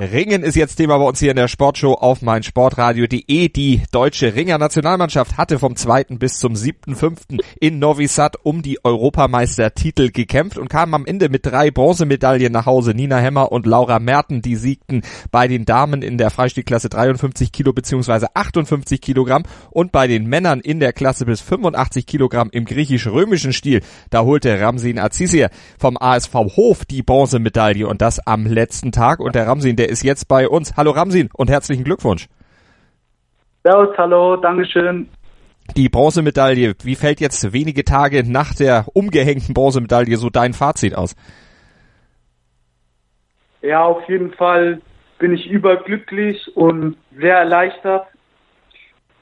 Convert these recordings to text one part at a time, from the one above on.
Ringen ist jetzt Thema bei uns hier in der Sportshow auf meinsportradio.de. Die deutsche Ringer-Nationalmannschaft hatte vom 2. bis zum 7.5. in Novi Sad um die Europameistertitel gekämpft und kam am Ende mit drei Bronzemedaillen nach Hause. Nina Hemmer und Laura Merten, die siegten bei den Damen in der Freistilklasse 53 Kilo bzw. 58 Kilogramm und bei den Männern in der Klasse bis 85 Kilogramm im griechisch-römischen Stil. Da holte Ramsin Azizir vom ASV Hof die Bronzemedaille und das am letzten Tag und der Ramsin, der ist jetzt bei uns. Hallo Ramsin und herzlichen Glückwunsch. Servus, hallo, Dankeschön. Die Bronzemedaille, wie fällt jetzt wenige Tage nach der umgehängten Bronzemedaille so dein Fazit aus? Ja, auf jeden Fall bin ich überglücklich und sehr erleichtert,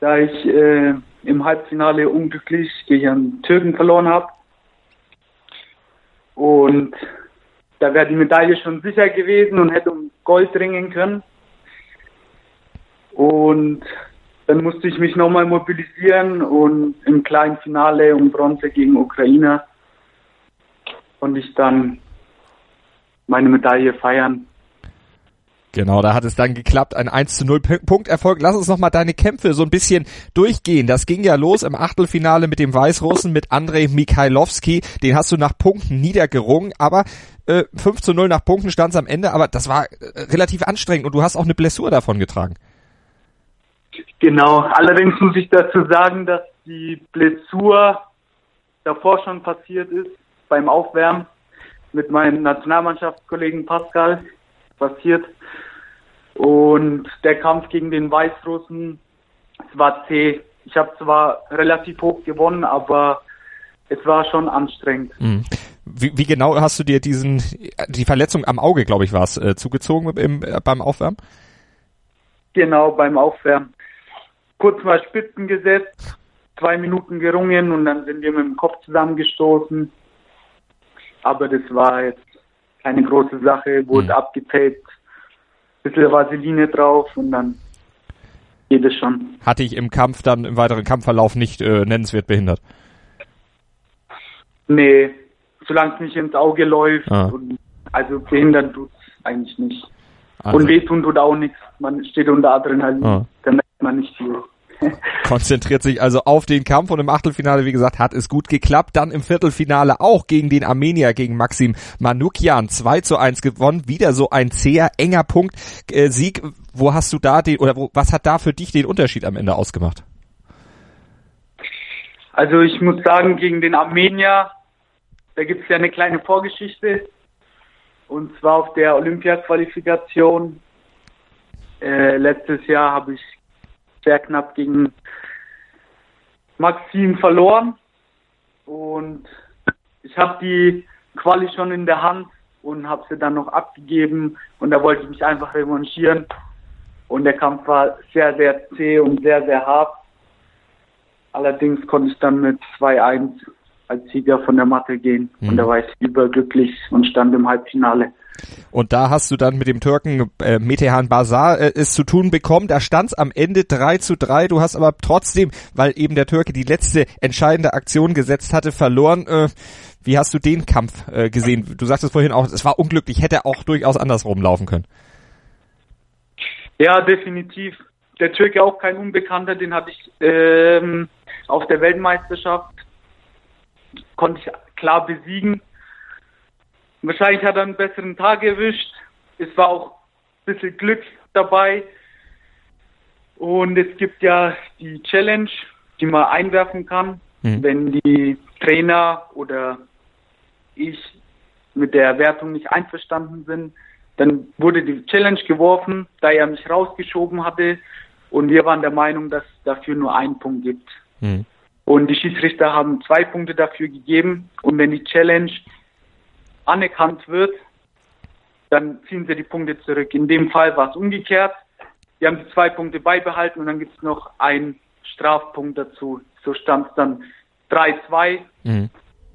da ich äh, im Halbfinale unglücklich gegen einen Türken verloren habe. Und da wäre die Medaille schon sicher gewesen und hätte um Gold ringen können. Und dann musste ich mich nochmal mobilisieren und im kleinen Finale um Bronze gegen Ukraine konnte ich dann meine Medaille feiern. Genau, da hat es dann geklappt, ein 1 zu 0 Punkterfolg. Lass uns nochmal deine Kämpfe so ein bisschen durchgehen. Das ging ja los im Achtelfinale mit dem Weißrussen, mit Andrei Mikhailowski. Den hast du nach Punkten niedergerungen, aber äh, 5 zu 0 nach Punkten stand es am Ende, aber das war äh, relativ anstrengend und du hast auch eine Blessur davon getragen. Genau, allerdings muss ich dazu sagen, dass die Blessur davor schon passiert ist, beim Aufwärmen mit meinem Nationalmannschaftskollegen Pascal passiert. Und der Kampf gegen den Weißrussen, es war zäh. Ich habe zwar relativ hoch gewonnen, aber es war schon anstrengend. Mhm. Wie, wie, genau hast du dir diesen die Verletzung am Auge, glaube ich, war es, äh, zugezogen im, äh, beim Aufwärmen? Genau, beim Aufwärmen. Kurz mal Spitzen gesetzt, zwei Minuten gerungen und dann sind wir mit dem Kopf zusammengestoßen. Aber das war jetzt keine große Sache, wurde mhm. abgetaped, bisschen Vaseline drauf und dann geht es schon. Hatte ich im Kampf dann im weiteren Kampfverlauf nicht äh, nennenswert behindert? Nee, solange es nicht ins Auge läuft. Ah. Und, also behindern tut es eigentlich nicht. Also. Und wehtun tut auch nichts. Man steht unter Adrenalin. Ah. Da merkt man nicht viel. Konzentriert sich also auf den Kampf und im Achtelfinale, wie gesagt, hat es gut geklappt. Dann im Viertelfinale auch gegen den Armenier, gegen Maxim Manukian 2 zu 1 gewonnen. Wieder so ein sehr enger Punkt. Äh, Sieg, wo hast du da den, oder wo, was hat da für dich den Unterschied am Ende ausgemacht? Also ich muss sagen, gegen den Armenier, da gibt es ja eine kleine Vorgeschichte. Und zwar auf der Olympia-Qualifikation. Äh, letztes Jahr habe ich sehr knapp gegen Maxim verloren. Und ich habe die Quali schon in der Hand und habe sie dann noch abgegeben. Und da wollte ich mich einfach revanchieren. Und der Kampf war sehr, sehr zäh und sehr, sehr hart. Allerdings konnte ich dann mit 2-1 als Sieger von der Matte gehen. Mhm. Und da war ich überglücklich und stand im Halbfinale. Und da hast du dann mit dem Türken äh, Metehan Bazar äh, es zu tun bekommen. Da stand es am Ende 3 zu 3. Du hast aber trotzdem, weil eben der Türke die letzte entscheidende Aktion gesetzt hatte, verloren. Äh, wie hast du den Kampf äh, gesehen? Du sagtest vorhin auch, es war unglücklich, hätte auch durchaus andersrum laufen können. Ja, definitiv. Der Türke auch kein Unbekannter, den hatte ich ähm, auf der Weltmeisterschaft, konnte ich klar besiegen. Wahrscheinlich hat er einen besseren Tag erwischt. Es war auch ein bisschen Glück dabei. Und es gibt ja die Challenge, die man einwerfen kann, mhm. wenn die Trainer oder ich mit der Wertung nicht einverstanden sind. Dann wurde die Challenge geworfen, da er mich rausgeschoben hatte. Und wir waren der Meinung, dass es dafür nur einen Punkt gibt. Mhm. Und die Schiedsrichter haben zwei Punkte dafür gegeben. Und wenn die Challenge anerkannt wird, dann ziehen sie die Punkte zurück. In dem Fall war es umgekehrt. Wir haben die zwei Punkte beibehalten und dann gibt es noch einen Strafpunkt dazu. So stand es dann 3-2. Mhm.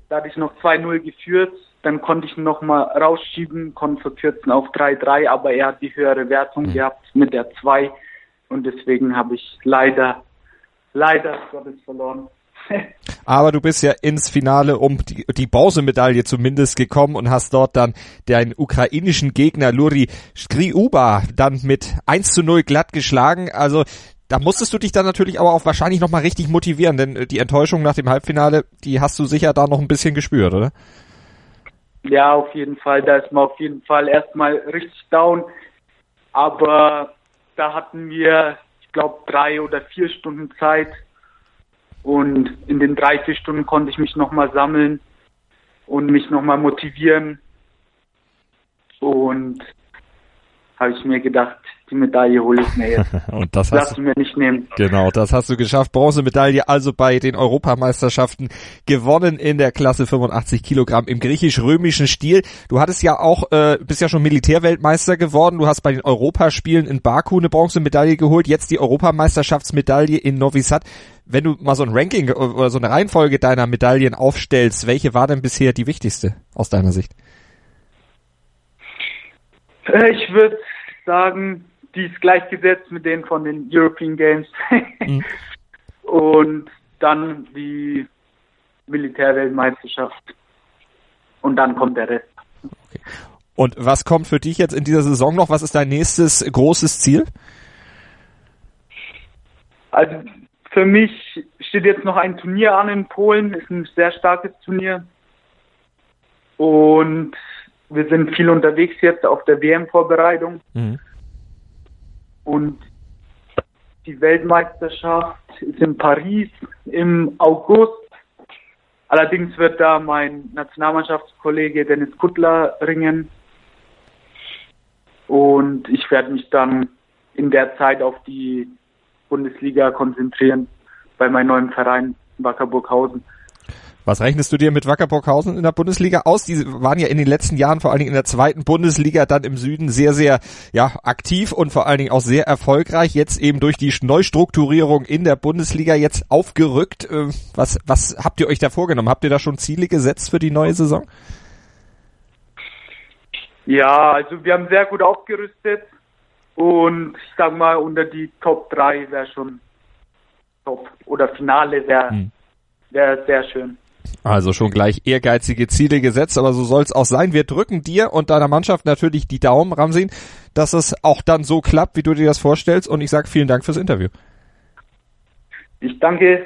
da hatte ich noch 2-0 geführt. Dann konnte ich noch mal rausschieben, konnte verkürzen auf 3-3, aber er hat die höhere Wertung mhm. gehabt mit der 2 und deswegen habe ich leider, leider Gottes verloren. Aber du bist ja ins Finale um die, die Bronzemedaille zumindest gekommen und hast dort dann den ukrainischen Gegner Luri Skriuba dann mit 1 zu 0 glatt geschlagen. Also da musstest du dich dann natürlich aber auch wahrscheinlich nochmal richtig motivieren, denn äh, die Enttäuschung nach dem Halbfinale, die hast du sicher da noch ein bisschen gespürt, oder? Ja, auf jeden Fall. Da ist man auf jeden Fall erstmal richtig down. Aber da hatten wir, ich glaube, drei oder vier Stunden Zeit, und in den drei, vier Stunden konnte ich mich nochmal sammeln und mich nochmal motivieren. Und habe ich mir gedacht, die Medaille hole ich mir jetzt. und das hast du mir nicht nehmen. Genau, das hast du geschafft. Bronzemedaille also bei den Europameisterschaften gewonnen in der Klasse 85 Kilogramm im griechisch-römischen Stil. Du hattest ja auch, äh, bist ja schon Militärweltmeister geworden. Du hast bei den Europaspielen in Baku eine Bronzemedaille geholt. Jetzt die Europameisterschaftsmedaille in Novi Sad. Wenn du mal so ein Ranking oder so eine Reihenfolge deiner Medaillen aufstellst, welche war denn bisher die wichtigste aus deiner Sicht? Äh, ich würde sagen, die ist gleichgesetzt mit denen von den European Games. mhm. Und dann die Militärweltmeisterschaft. Und dann kommt der Rest. Okay. Und was kommt für dich jetzt in dieser Saison noch? Was ist dein nächstes großes Ziel? Also für mich steht jetzt noch ein Turnier an in Polen, ist ein sehr starkes Turnier. Und wir sind viel unterwegs jetzt auf der WM-Vorbereitung. Mhm. Und die Weltmeisterschaft ist in Paris im August. Allerdings wird da mein Nationalmannschaftskollege Dennis Kuttler ringen. Und ich werde mich dann in der Zeit auf die Bundesliga konzentrieren bei meinem neuen Verein Wackerburghausen. Was rechnest du dir mit Wackerburghausen in der Bundesliga aus? Die waren ja in den letzten Jahren vor allen Dingen in der zweiten Bundesliga dann im Süden sehr, sehr ja, aktiv und vor allen Dingen auch sehr erfolgreich. Jetzt eben durch die Neustrukturierung in der Bundesliga jetzt aufgerückt. Äh, was, was habt ihr euch da vorgenommen? Habt ihr da schon Ziele gesetzt für die neue Saison? Ja, also wir haben sehr gut aufgerüstet und ich sag mal, unter die Top 3 wäre schon top. Oder Finale wäre hm. wär sehr schön. Also schon gleich ehrgeizige Ziele gesetzt, aber so soll es auch sein. Wir drücken dir und deiner Mannschaft natürlich die Daumen, Ramsin, dass es auch dann so klappt, wie du dir das vorstellst. Und ich sage vielen Dank fürs Interview. Ich danke.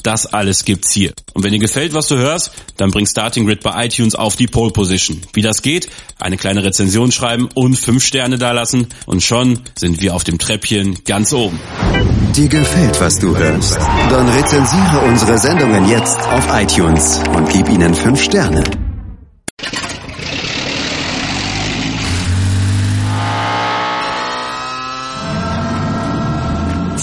das alles gibt's hier. Und wenn dir gefällt, was du hörst, dann bring Starting Grid bei iTunes auf die Pole Position. Wie das geht? Eine kleine Rezension schreiben und fünf Sterne dalassen und schon sind wir auf dem Treppchen ganz oben. Dir gefällt, was du hörst? Dann rezensiere unsere Sendungen jetzt auf iTunes und gib ihnen fünf Sterne.